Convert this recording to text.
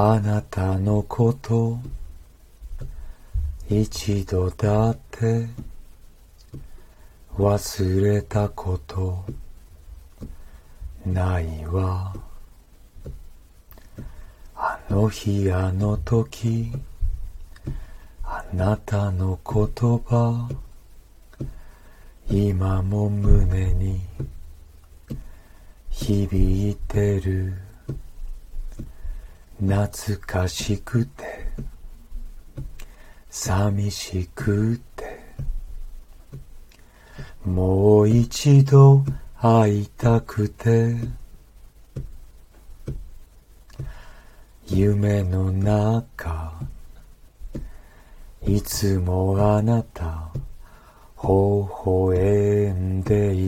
あなたのこと一度だって忘れたことないわ。あの日あの時あなたの言葉今も胸に響いてる。懐かしくて寂しくてもう一度会いたくて夢の中いつもあなた微笑んでいる。